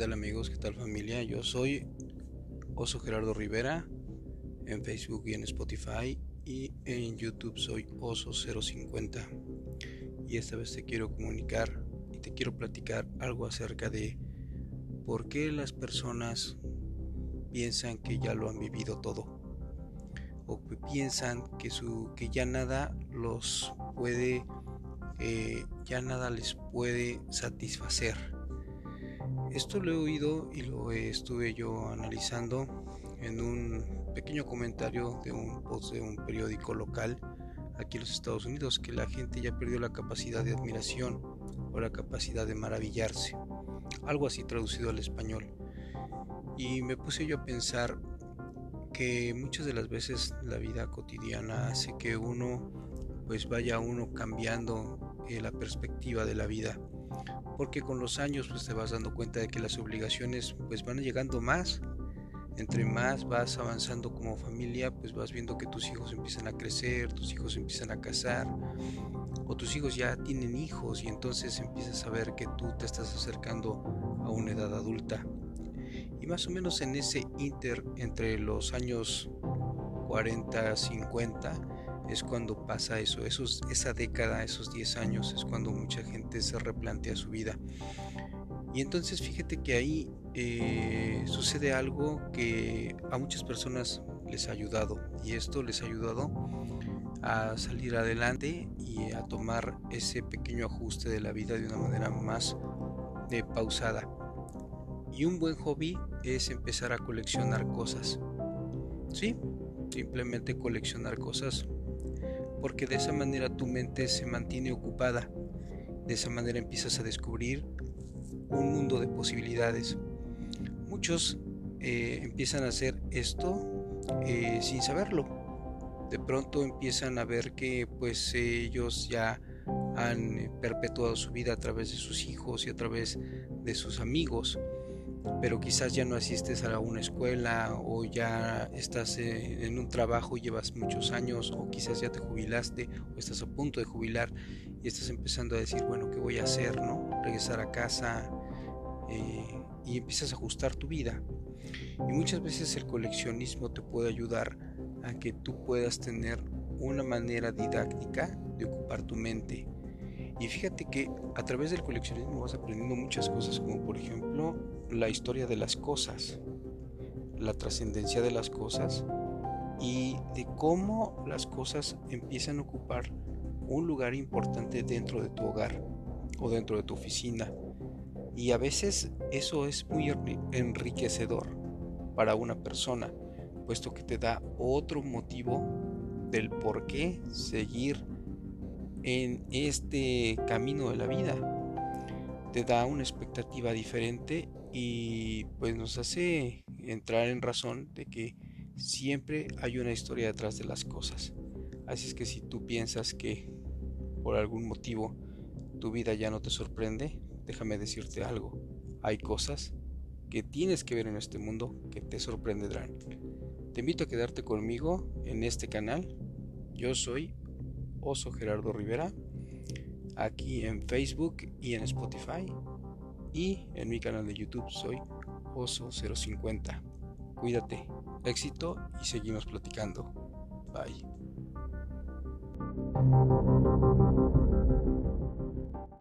tal amigos? ¿Qué tal familia? Yo soy Oso Gerardo Rivera en Facebook y en Spotify y en YouTube soy Oso050 y esta vez te quiero comunicar y te quiero platicar algo acerca de por qué las personas piensan que ya lo han vivido todo o que piensan que, su, que ya nada los puede, eh, ya nada les puede satisfacer esto lo he oído y lo estuve yo analizando en un pequeño comentario de un post de un periódico local aquí en los Estados Unidos, que la gente ya perdió la capacidad de admiración o la capacidad de maravillarse, algo así traducido al español. Y me puse yo a pensar que muchas de las veces la vida cotidiana hace que uno pues vaya uno cambiando eh, la perspectiva de la vida porque con los años pues te vas dando cuenta de que las obligaciones pues van llegando más. Entre más vas avanzando como familia pues vas viendo que tus hijos empiezan a crecer tus hijos empiezan a casar o tus hijos ya tienen hijos y entonces empiezas a ver que tú te estás acercando a una edad adulta. Y más o menos en ese inter entre los años 40 50 es cuando pasa eso, esa década, esos 10 años, es cuando mucha gente se replantea su vida. Y entonces fíjate que ahí eh, sucede algo que a muchas personas les ha ayudado y esto les ha ayudado a salir adelante y a tomar ese pequeño ajuste de la vida de una manera más eh, pausada. Y un buen hobby es empezar a coleccionar cosas. Sí, simplemente coleccionar cosas porque de esa manera tu mente se mantiene ocupada. De esa manera empiezas a descubrir un mundo de posibilidades. Muchos eh, empiezan a hacer esto eh, sin saberlo. De pronto empiezan a ver que pues ellos ya han perpetuado su vida a través de sus hijos y a través de sus amigos pero quizás ya no asistes a una escuela o ya estás eh, en un trabajo y llevas muchos años o quizás ya te jubilaste o estás a punto de jubilar y estás empezando a decir, bueno, ¿qué voy a hacer? ¿no? Regresar a casa eh, y empiezas a ajustar tu vida. Y muchas veces el coleccionismo te puede ayudar a que tú puedas tener una manera didáctica de ocupar tu mente y fíjate que a través del coleccionismo vas aprendiendo muchas cosas, como por ejemplo la historia de las cosas, la trascendencia de las cosas y de cómo las cosas empiezan a ocupar un lugar importante dentro de tu hogar o dentro de tu oficina. Y a veces eso es muy enriquecedor para una persona, puesto que te da otro motivo del por qué seguir en este camino de la vida. Te da una expectativa diferente y pues nos hace entrar en razón de que siempre hay una historia detrás de las cosas. Así es que si tú piensas que por algún motivo tu vida ya no te sorprende, déjame decirte algo. Hay cosas que tienes que ver en este mundo que te sorprenderán. Te invito a quedarte conmigo en este canal. Yo soy Oso Gerardo Rivera, aquí en Facebook y en Spotify. Y en mi canal de YouTube soy Oso050. Cuídate, éxito y seguimos platicando. Bye.